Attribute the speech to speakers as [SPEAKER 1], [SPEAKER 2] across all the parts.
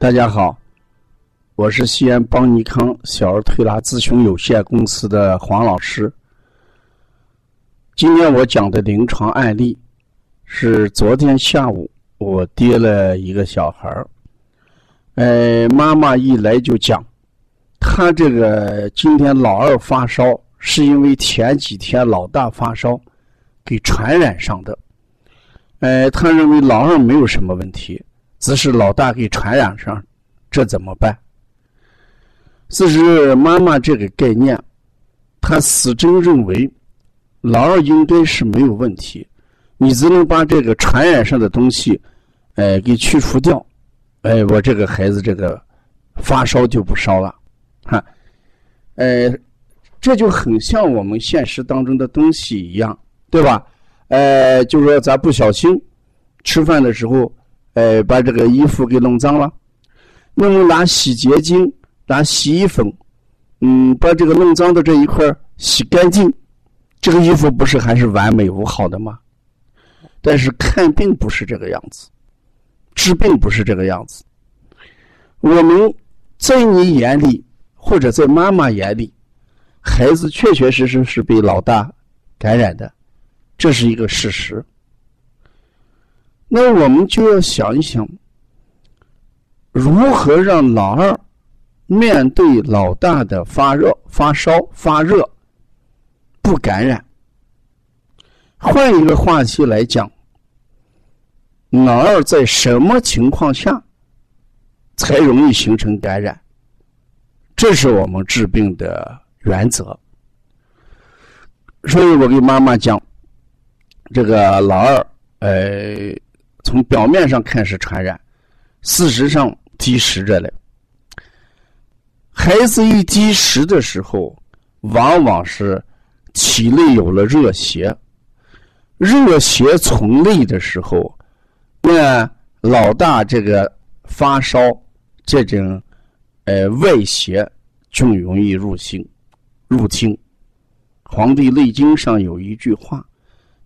[SPEAKER 1] 大家好，我是西安邦尼康小儿推拿咨询有限公司的黄老师。今天我讲的临床案例是昨天下午我接了一个小孩儿，呃，妈妈一来就讲，他这个今天老二发烧，是因为前几天老大发烧给传染上的，呃，他认为老二没有什么问题。只是老大给传染上，这怎么办？此时妈妈这个概念，他始终认为老二应该是没有问题，你只能把这个传染上的东西，哎，给去除掉，哎，我这个孩子这个发烧就不烧了，哈，哎，这就很像我们现实当中的东西一样，对吧？哎，就说咱不小心吃饭的时候。哎，把这个衣服给弄脏了，那么拿洗洁精、拿洗衣粉，嗯，把这个弄脏的这一块洗干净，这个衣服不是还是完美无好的吗？但是看病不是这个样子，治病不是这个样子。我们在你眼里，或者在妈妈眼里，孩子确确实实是被老大感染的，这是一个事实。那我们就要想一想，如何让老二面对老大的发热、发烧、发热不感染？换一个话题来讲，老二在什么情况下才容易形成感染？这是我们治病的原则。所以我给妈妈讲，这个老二，呃。从表面上看是传染，事实上积食着嘞。孩子一积食的时候，往往是体内有了热邪，热邪从内的时候，那老大这个发烧，这种呃外邪就容易入心入侵。《黄帝内经》上有一句话，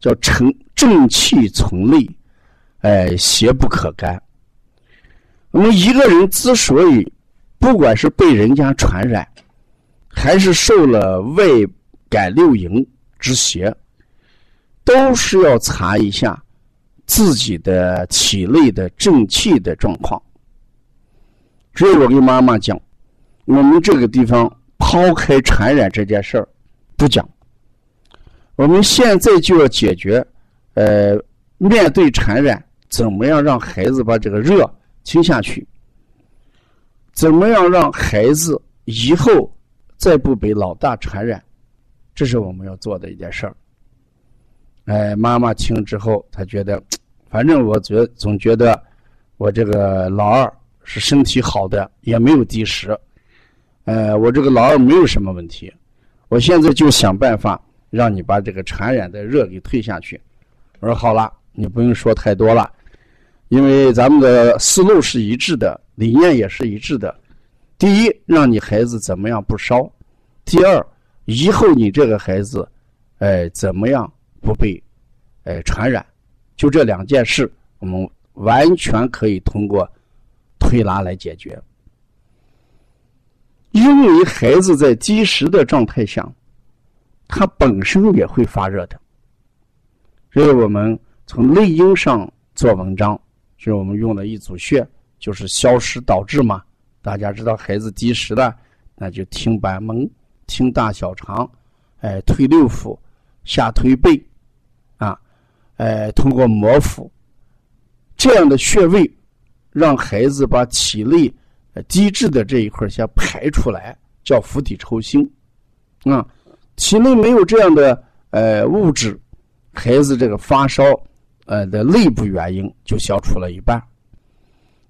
[SPEAKER 1] 叫“成正气从内”。哎，邪不可干。那么一个人之所以，不管是被人家传染，还是受了外感六淫之邪，都是要查一下自己的体内的正气的状况。所以我跟妈妈讲，我们这个地方抛开传染这件事儿不讲，我们现在就要解决，呃，面对传染。怎么样让孩子把这个热清下去？怎么样让孩子以后再不被老大传染？这是我们要做的一件事儿。哎，妈妈听之后，她觉得，反正我觉总觉得我这个老二是身体好的，也没有积食。呃，我这个老二没有什么问题。我现在就想办法让你把这个传染的热给退下去。我说好了，你不用说太多了。因为咱们的思路是一致的，理念也是一致的。第一，让你孩子怎么样不烧；第二，以后你这个孩子，哎，怎么样不被，哎传染？就这两件事，我们完全可以通过推拿来解决。因为孩子在积食的状态下，他本身也会发热的，所以我们从内因上做文章。是我们用的一组穴，就是消食导滞嘛。大家知道孩子积食了，那就听板门、听大小肠，哎，推六腑、下推背，啊，哎，通过摩腹这样的穴位，让孩子把体内积滞的这一块先排出来，叫釜底抽薪。啊，体内没有这样的呃物质，孩子这个发烧。呃的内部原因就消除了一半。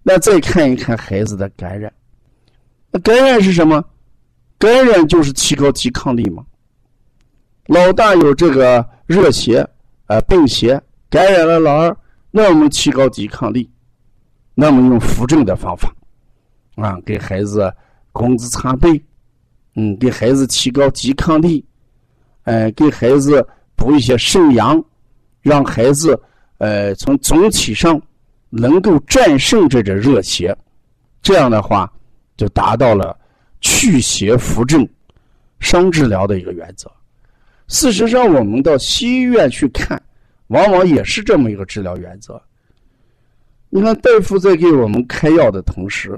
[SPEAKER 1] 那再看一看孩子的感染，那感染是什么？感染就是提高抵抗力嘛。老大有这个热邪，呃，病邪感染了老二，那我们提高抵抗力，那么用扶正的方法，啊，给孩子工资擦背，嗯，给孩子提高抵抗力，哎，给孩子补一些肾阳，让孩子。呃，从总体上能够战胜这种热邪，这样的话就达到了去邪扶正、伤治疗的一个原则。事实上，我们到西医院去看，往往也是这么一个治疗原则。你看，大夫在给我们开药的同时，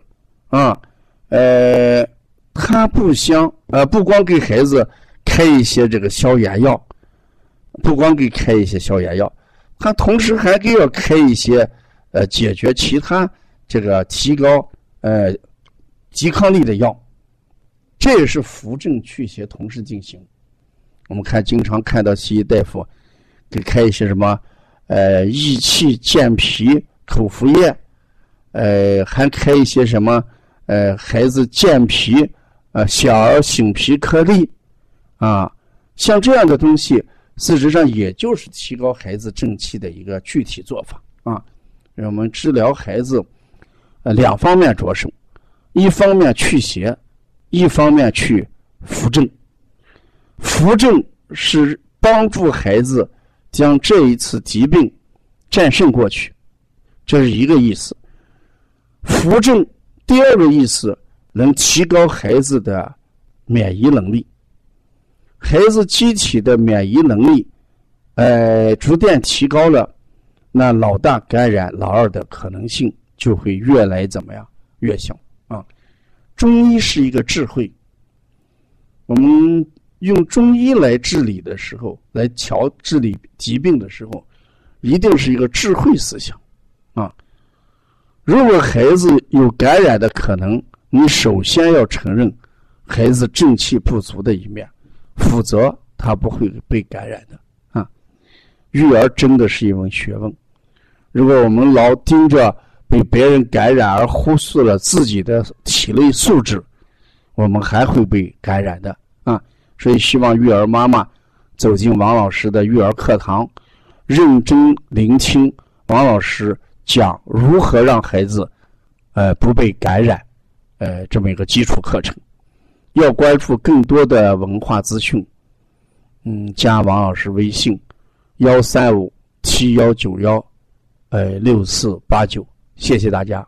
[SPEAKER 1] 啊，呃，他不想呃，不光给孩子开一些这个消炎药，不光给开一些消炎药，他同时还给要开一些呃解决其他这个提高呃抵抗力的药，这也是扶正祛邪同时进行。我们看，经常看到西医大夫给开一些什么呃益气健脾。口服液，呃，还开一些什么？呃，孩子健脾，呃，小儿醒脾颗粒，啊，像这样的东西，事实上也就是提高孩子正气的一个具体做法啊。我们治疗孩子，呃，两方面着手，一方面去邪，一方面去扶正。扶正是帮助孩子将这一次疾病战胜过去。这是一个意思，扶正第二个意思能提高孩子的免疫能力，孩子机体的免疫能力，呃，逐渐提高了，那老大感染老二的可能性就会越来怎么样越小啊？中医是一个智慧，我们用中医来治理的时候，来调治理疾病的时候，一定是一个智慧思想。啊，如果孩子有感染的可能，你首先要承认孩子正气不足的一面，否则他不会被感染的啊。育儿真的是一门学问，如果我们老盯着被别人感染而忽视了自己的体内素质，我们还会被感染的啊。所以，希望育儿妈妈走进王老师的育儿课堂，认真聆听王老师。讲如何让孩子，呃，不被感染，呃，这么一个基础课程。要关注更多的文化资讯，嗯，加王老师微信：幺三五七幺九幺，呃，六四八九。谢谢大家。